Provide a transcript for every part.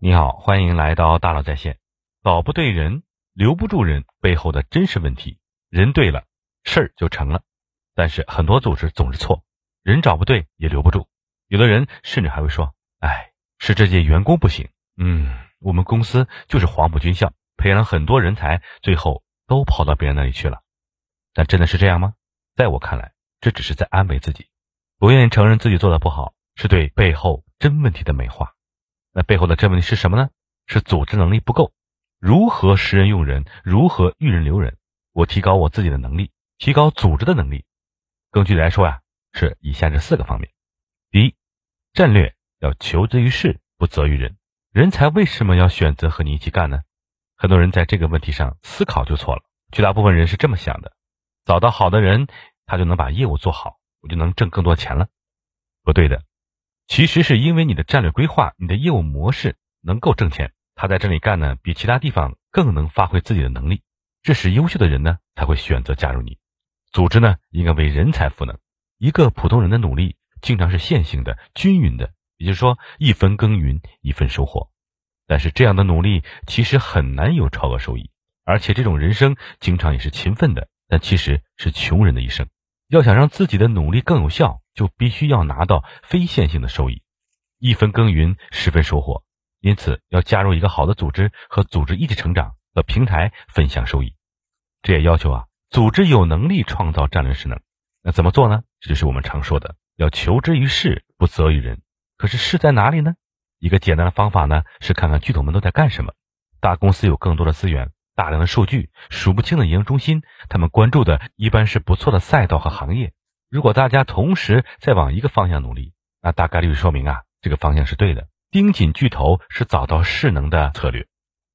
你好，欢迎来到大佬在线。搞不对人，留不住人背后的真实问题，人对了，事儿就成了。但是很多组织总是错，人找不对也留不住。有的人甚至还会说：“哎，是这届员工不行。”嗯，我们公司就是黄埔军校，培养了很多人才，最后都跑到别人那里去了。但真的是这样吗？在我看来，这只是在安慰自己，不愿意承认自己做的不好，是对背后真问题的美化。那背后的真问题是什么呢？是组织能力不够。如何识人用人？如何育人留人？我提高我自己的能力，提高组织的能力。更具体来说呀，是以下这四个方面：第一，战略要求之于事，不责于人。人才为什么要选择和你一起干呢？很多人在这个问题上思考就错了。绝大部分人是这么想的：找到好的人，他就能把业务做好，我就能挣更多钱了。不对的。其实是因为你的战略规划、你的业务模式能够挣钱，他在这里干呢，比其他地方更能发挥自己的能力，这是优秀的人呢才会选择加入你。组织呢应该为人才赋能，一个普通人的努力经常是线性的、均匀的，也就是说一分耕耘一分收获。但是这样的努力其实很难有超额收益，而且这种人生经常也是勤奋的，但其实是穷人的一生。要想让自己的努力更有效。就必须要拿到非线性的收益，一分耕耘十分收获。因此，要加入一个好的组织，和组织一起成长，和平台分享收益。这也要求啊，组织有能力创造战略势能。那怎么做呢？这就是我们常说的，要求之于事，不责于人。可是事在哪里呢？一个简单的方法呢，是看看巨头们都在干什么。大公司有更多的资源，大量的数据，数不清的营销中心，他们关注的一般是不错的赛道和行业。如果大家同时在往一个方向努力，那大概率说明啊，这个方向是对的。盯紧巨头是找到势能的策略，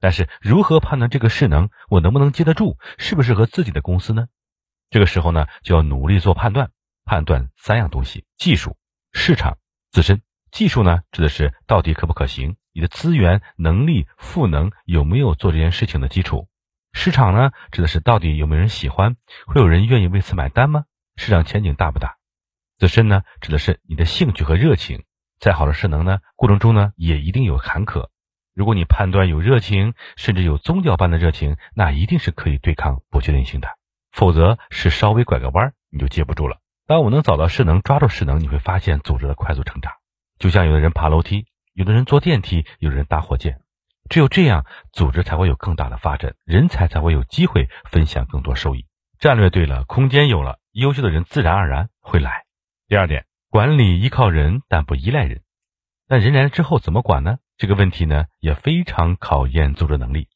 但是如何判断这个势能我能不能接得住，适不适合自己的公司呢？这个时候呢，就要努力做判断，判断三样东西：技术、市场、自身。技术呢，指的是到底可不可行，你的资源、能力、赋能有没有做这件事情的基础；市场呢，指的是到底有没有人喜欢，会有人愿意为此买单吗？市场前景大不大？自身呢，指的是你的兴趣和热情。再好的势能呢，过程中呢，也一定有坎坷。如果你判断有热情，甚至有宗教般的热情，那一定是可以对抗不确定性的。否则是稍微拐个弯，你就接不住了。当我能找到势能，抓住势能，你会发现组织的快速成长。就像有的人爬楼梯，有的人坐电梯，有的人搭火箭。只有这样，组织才会有更大的发展，人才才会有机会分享更多收益。战略对了，空间有了。优秀的人自然而然会来。第二点，管理依靠人，但不依赖人。但人来了之后怎么管呢？这个问题呢也非常考验组织能力。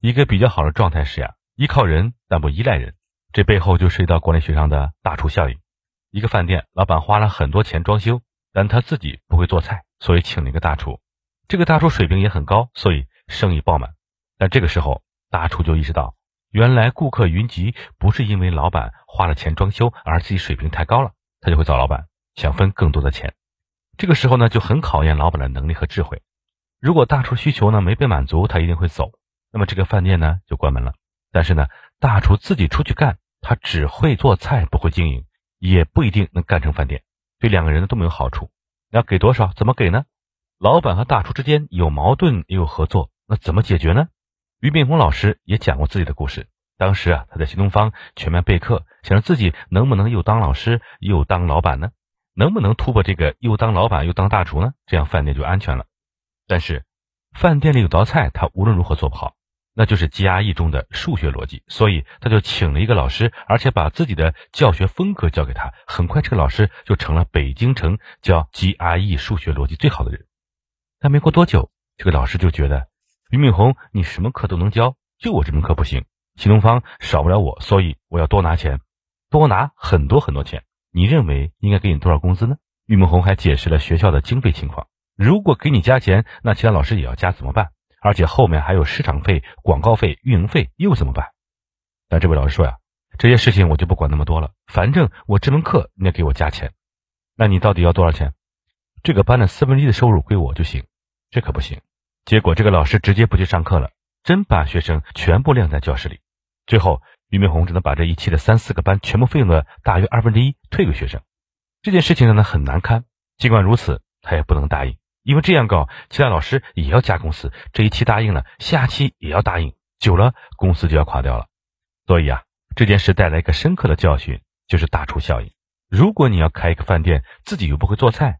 一个比较好的状态是呀，依靠人但不依赖人。这背后就涉及到管理学上的大厨效应。一个饭店老板花了很多钱装修，但他自己不会做菜，所以请了一个大厨。这个大厨水平也很高，所以生意爆满。但这个时候，大厨就意识到。原来顾客云集不是因为老板花了钱装修，而自己水平太高了，他就会找老板想分更多的钱。这个时候呢，就很考验老板的能力和智慧。如果大厨需求呢没被满足，他一定会走，那么这个饭店呢就关门了。但是呢，大厨自己出去干，他只会做菜，不会经营，也不一定能干成饭店。对两个人都没有好处。要给多少？怎么给呢？老板和大厨之间有矛盾也有合作，那怎么解决呢？俞敏洪老师也讲过自己的故事。当时啊，他在新东方全面备课，想着自己能不能又当老师又当老板呢？能不能突破这个又当老板又当大厨呢？这样饭店就安全了。但是，饭店里有道菜他无论如何做不好，那就是 GRE 中的数学逻辑。所以他就请了一个老师，而且把自己的教学风格教给他。很快，这个老师就成了北京城教 GRE 数学逻辑最好的人。但没过多久，这个老师就觉得。俞敏洪，你什么课都能教，就我这门课不行。新东方少不了我，所以我要多拿钱，多拿很多很多钱。你认为应该给你多少工资呢？俞敏洪还解释了学校的经费情况。如果给你加钱，那其他老师也要加怎么办？而且后面还有市场费、广告费、运营费，又怎么办？但这位老师说呀，这些事情我就不管那么多了，反正我这门课你要给我加钱。那你到底要多少钱？这个班的四分之一的收入归我就行，这可不行。结果这个老师直接不去上课了，真把学生全部晾在教室里。最后，俞敏洪只能把这一期的三四个班全部费用的大约二分之一退给学生。这件事情让他很难堪，尽管如此，他也不能答应，因为这样搞，其他老师也要加公司，这一期答应了，下期也要答应，久了公司就要垮掉了。所以啊，这件事带来一个深刻的教训，就是大厨效应。如果你要开一个饭店，自己又不会做菜，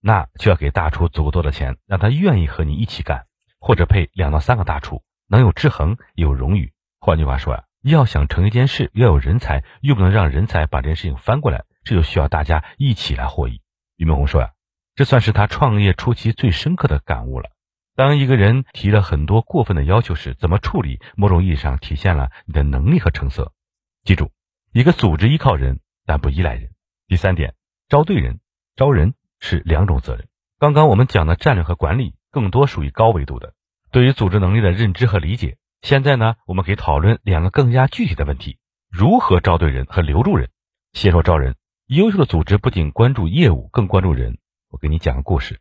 那就要给大厨足够多的钱，让他愿意和你一起干，或者配两到三个大厨，能有制衡，有荣誉。换句话说啊，要想成一件事，要有人才，又不能让人才把这件事情翻过来，这就需要大家一起来获益。俞敏洪说呀，这算是他创业初期最深刻的感悟了。当一个人提了很多过分的要求时，怎么处理，某种意义上体现了你的能力和成色。记住，一个组织依靠人，但不依赖人。第三点，招对人，招人是两种责任。刚刚我们讲的战略和管理，更多属于高维度的，对于组织能力的认知和理解。现在呢，我们可以讨论两个更加具体的问题：如何招对人和留住人。先说招人，优秀的组织不仅关注业务，更关注人。我给你讲个故事。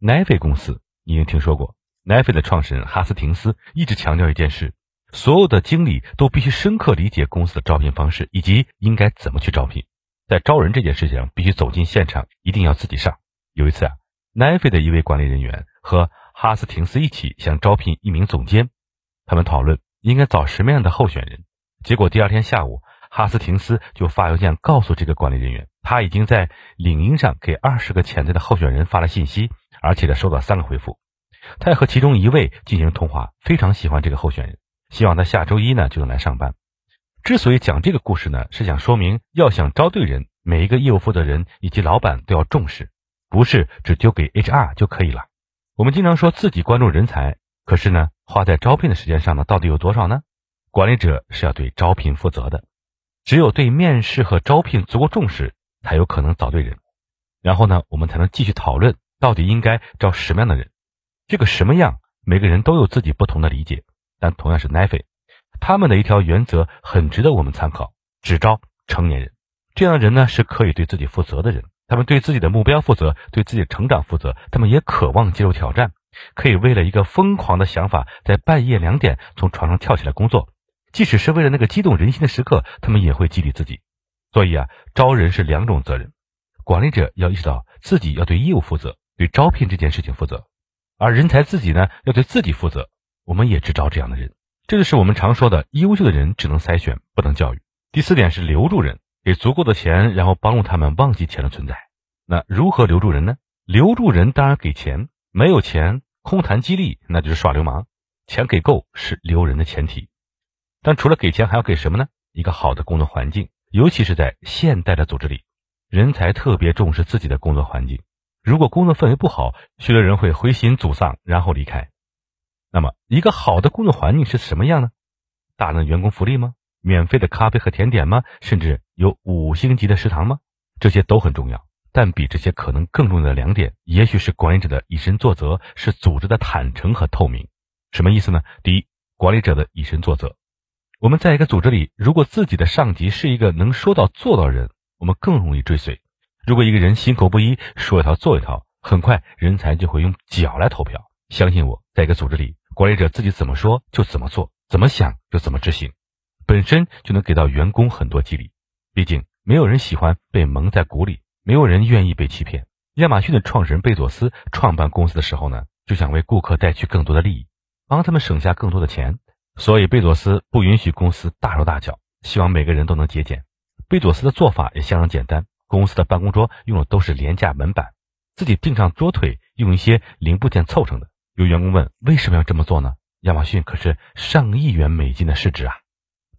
奈飞公司，你一定听说过。奈飞的创始人哈斯廷斯一直强调一件事：所有的经理都必须深刻理解公司的招聘方式，以及应该怎么去招聘。在招人这件事情上，必须走进现场，一定要自己上。有一次啊，奈飞的一位管理人员和哈斯廷斯一起想招聘一名总监。他们讨论应该找什么样的候选人，结果第二天下午，哈斯廷斯就发邮件告诉这个管理人员，他已经在领英上给二十个潜在的候选人发了信息，而且呢收到三个回复。他要和其中一位进行通话，非常喜欢这个候选人，希望他下周一呢就能来上班。之所以讲这个故事呢，是想说明要想招对人，每一个业务负责人以及老板都要重视，不是只丢给 HR 就可以了。我们经常说自己关注人才。可是呢，花在招聘的时间上呢，到底有多少呢？管理者是要对招聘负责的，只有对面试和招聘足够重视，才有可能找对人。然后呢，我们才能继续讨论到底应该招什么样的人。这个什么样，每个人都有自己不同的理解。但同样是奈飞，他们的一条原则很值得我们参考：只招成年人。这样的人呢，是可以对自己负责的人。他们对自己的目标负责，对自己的成长负责。他们也渴望接受挑战。可以为了一个疯狂的想法，在半夜两点从床上跳起来工作，即使是为了那个激动人心的时刻，他们也会激励自己。所以啊，招人是两种责任，管理者要意识到自己要对业务负责，对招聘这件事情负责，而人才自己呢要对自己负责。我们也只招这样的人，这就是我们常说的优秀的人只能筛选，不能教育。第四点是留住人，给足够的钱，然后帮助他们忘记钱的存在。那如何留住人呢？留住人当然给钱。没有钱，空谈激励，那就是耍流氓。钱给够是留人的前提，但除了给钱，还要给什么呢？一个好的工作环境，尤其是在现代的组织里，人才特别重视自己的工作环境。如果工作氛围不好，许多人会灰心沮丧，然后离开。那么，一个好的工作环境是什么样呢？大量员工福利吗？免费的咖啡和甜点吗？甚至有五星级的食堂吗？这些都很重要。但比这些可能更重要的两点，也许是管理者的以身作则，是组织的坦诚和透明。什么意思呢？第一，管理者的以身作则。我们在一个组织里，如果自己的上级是一个能说到做到人，我们更容易追随。如果一个人心口不一，说一套做一套，很快人才就会用脚来投票。相信我，在一个组织里，管理者自己怎么说就怎么做，怎么想就怎么执行，本身就能给到员工很多激励。毕竟，没有人喜欢被蒙在鼓里。没有人愿意被欺骗。亚马逊的创始人贝佐斯创办公司的时候呢，就想为顾客带去更多的利益，帮他们省下更多的钱。所以贝佐斯不允许公司大手大脚，希望每个人都能节俭。贝佐斯的做法也相当简单，公司的办公桌用的都是廉价门板，自己钉上桌腿，用一些零部件凑成的。有员工问为什么要这么做呢？亚马逊可是上亿元美金的市值啊！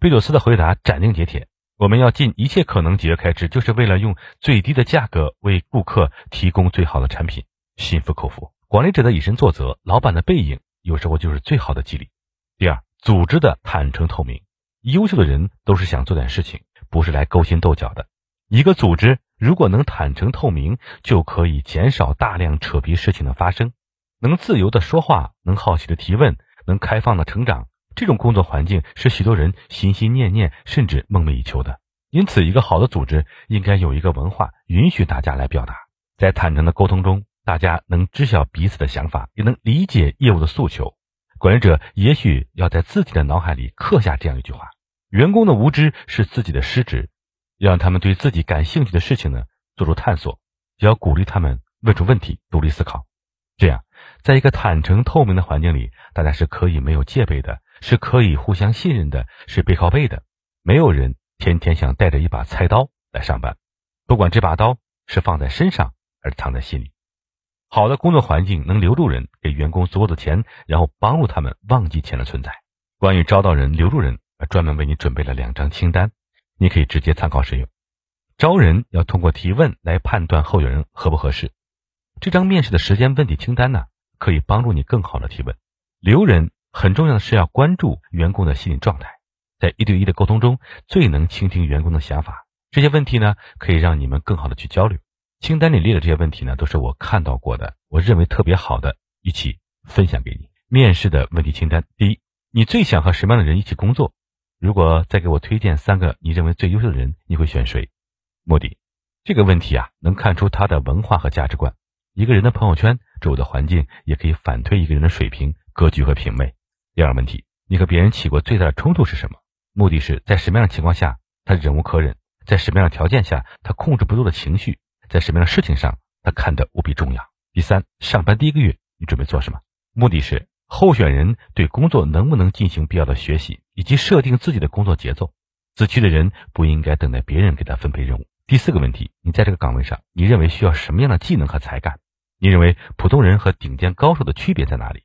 贝佐斯的回答斩钉截铁。我们要尽一切可能节约开支，就是为了用最低的价格为顾客提供最好的产品，心服口服。管理者的以身作则，老板的背影，有时候就是最好的激励。第二，组织的坦诚透明。优秀的人都是想做点事情，不是来勾心斗角的。一个组织如果能坦诚透明，就可以减少大量扯皮事情的发生，能自由的说话，能好奇的提问，能开放的成长。这种工作环境是许多人心心念念甚至梦寐以求的。因此，一个好的组织应该有一个文化，允许大家来表达。在坦诚的沟通中，大家能知晓彼此的想法，也能理解业务的诉求。管理者也许要在自己的脑海里刻下这样一句话：员工的无知是自己的失职，要让他们对自己感兴趣的事情呢做出探索，也要鼓励他们问出问题，独立思考。这样，在一个坦诚透明的环境里，大家是可以没有戒备的，是可以互相信任的，是背靠背的。没有人天天想带着一把菜刀来上班，不管这把刀是放在身上还是藏在心里。好的工作环境能留住人，给员工足够的钱，然后帮助他们忘记钱的存在。关于招到人、留住人，专门为你准备了两张清单，你可以直接参考使用。招人要通过提问来判断候选人合不合适。这张面试的时间问题清单呢，可以帮助你更好的提问。留人很重要的是要关注员工的心理状态，在一对一的沟通中，最能倾听员工的想法。这些问题呢，可以让你们更好的去交流。清单里列的这些问题呢，都是我看到过的，我认为特别好的，一起分享给你。面试的问题清单：第一，你最想和什么样的人一起工作？如果再给我推荐三个你认为最优秀的人，你会选谁？目的，这个问题啊，能看出他的文化和价值观。一个人的朋友圈、周围的环境，也可以反推一个人的水平、格局和品味。第二个问题，你和别人起过最大的冲突是什么？目的是在什么样的情况下他忍无可忍？在什么样的条件下他控制不住的情绪？在什么样的事情上，他看得无比重要。第三，上班第一个月，你准备做什么？目的是候选人对工作能不能进行必要的学习，以及设定自己的工作节奏。自驱的人不应该等待别人给他分配任务。第四个问题，你在这个岗位上，你认为需要什么样的技能和才干？你认为普通人和顶尖高手的区别在哪里？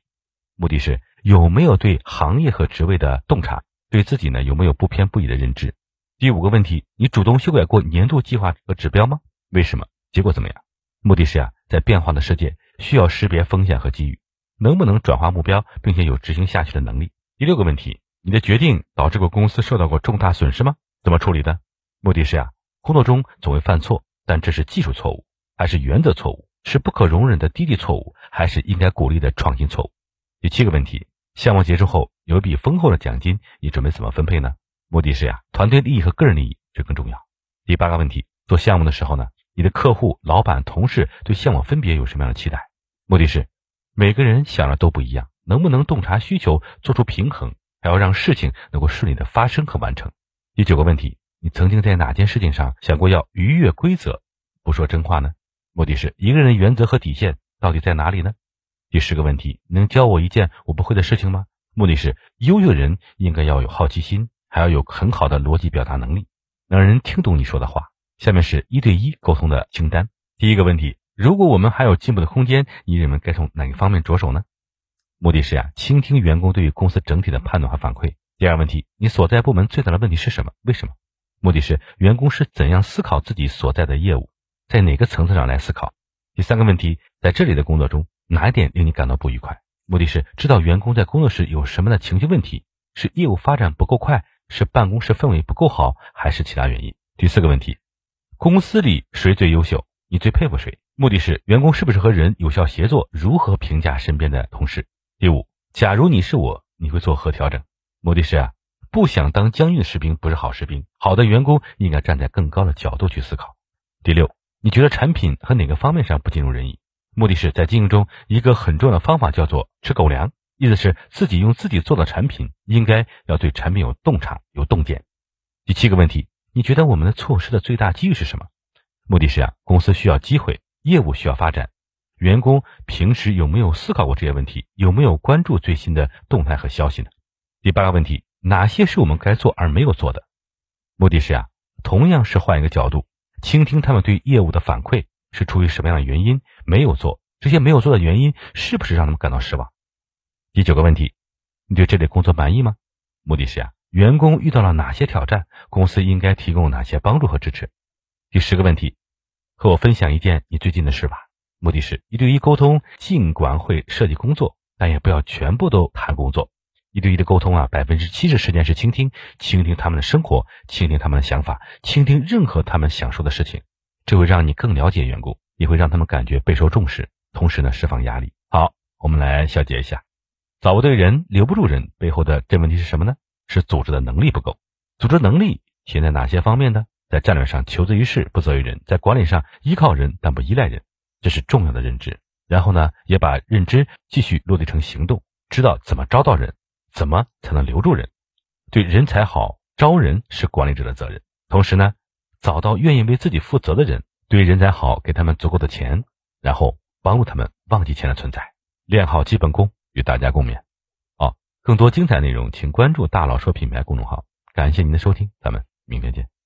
目的是有没有对行业和职位的洞察，对自己呢有没有不偏不倚的认知？第五个问题，你主动修改过年度计划和指标吗？为什么？结果怎么样？目的是呀，在变化的世界，需要识别风险和机遇，能不能转化目标，并且有执行下去的能力。第六个问题，你的决定导致过公司受到过重大损失吗？怎么处理的？目的是呀，工作中总会犯错，但这是技术错误，还是原则错误？是不可容忍的低级错误，还是应该鼓励的创新错误？第七个问题，项目结束后有一笔丰厚的奖金，你准备怎么分配呢？目的是呀，团队利益和个人利益这更重要。第八个问题，做项目的时候呢？你的客户、老板、同事对项目分别有什么样的期待？目的是每个人想的都不一样，能不能洞察需求，做出平衡，还要让事情能够顺利的发生和完成。第九个问题，你曾经在哪件事情上想过要逾越规则，不说真话呢？目的是一个人的原则和底线到底在哪里呢？第十个问题，能教我一件我不会的事情吗？目的是优秀的人应该要有好奇心，还要有很好的逻辑表达能力，让人听懂你说的话。下面是一对一沟通的清单。第一个问题：如果我们还有进步的空间，你认为该从哪个方面着手呢？目的是呀，倾听员工对于公司整体的判断和反馈。第二个问题：你所在部门最大的问题是什么？为什么？目的是员工是怎样思考自己所在的业务，在哪个层次上来思考？第三个问题：在这里的工作中，哪一点令你感到不愉快？目的是知道员工在工作时有什么的情绪问题，是业务发展不够快，是办公室氛围不够好，还是其他原因？第四个问题。公司里谁最优秀？你最佩服谁？目的是员工是不是和人有效协作？如何评价身边的同事？第五，假如你是我，你会做何调整？目的是啊，不想当僵硬的士兵不是好士兵。好的员工应该站在更高的角度去思考。第六，你觉得产品和哪个方面上不尽如人意？目的是在经营中一个很重要的方法叫做吃狗粮，意思是自己用自己做的产品，应该要对产品有洞察、有洞见。第七个问题。你觉得我们的措施的最大机遇是什么？目的是啊，公司需要机会，业务需要发展，员工平时有没有思考过这些问题？有没有关注最新的动态和消息呢？第八个问题，哪些是我们该做而没有做的？目的是啊，同样是换一个角度，倾听他们对业务的反馈是出于什么样的原因没有做？这些没有做的原因是不是让他们感到失望？第九个问题，你对这类工作满意吗？目的是啊。员工遇到了哪些挑战？公司应该提供哪些帮助和支持？第十个问题，和我分享一件你最近的事吧。目的是一对一沟通，尽管会涉及工作，但也不要全部都谈工作。一对一的沟通啊，百分之七十时间是倾听，倾听他们的生活，倾听他们的想法，倾听任何他们想说的事情。这会让你更了解员工，也会让他们感觉备受重视，同时呢，释放压力。好，我们来小结一下：找不对人，留不住人，背后的真问题是什么呢？是组织的能力不够，组织能力体现在哪些方面呢？在战略上求之于事，不责于人；在管理上依靠人，但不依赖人，这是重要的认知。然后呢，也把认知继续落地成行动，知道怎么招到人，怎么才能留住人。对人才好，招人是管理者的责任。同时呢，找到愿意为自己负责的人，对人才好，给他们足够的钱，然后。帮助他们忘记钱的存在，练好基本功，与大家共勉。好，更多精彩内容，请关注“大佬说品牌”公众号。感谢您的收听，咱们明天见。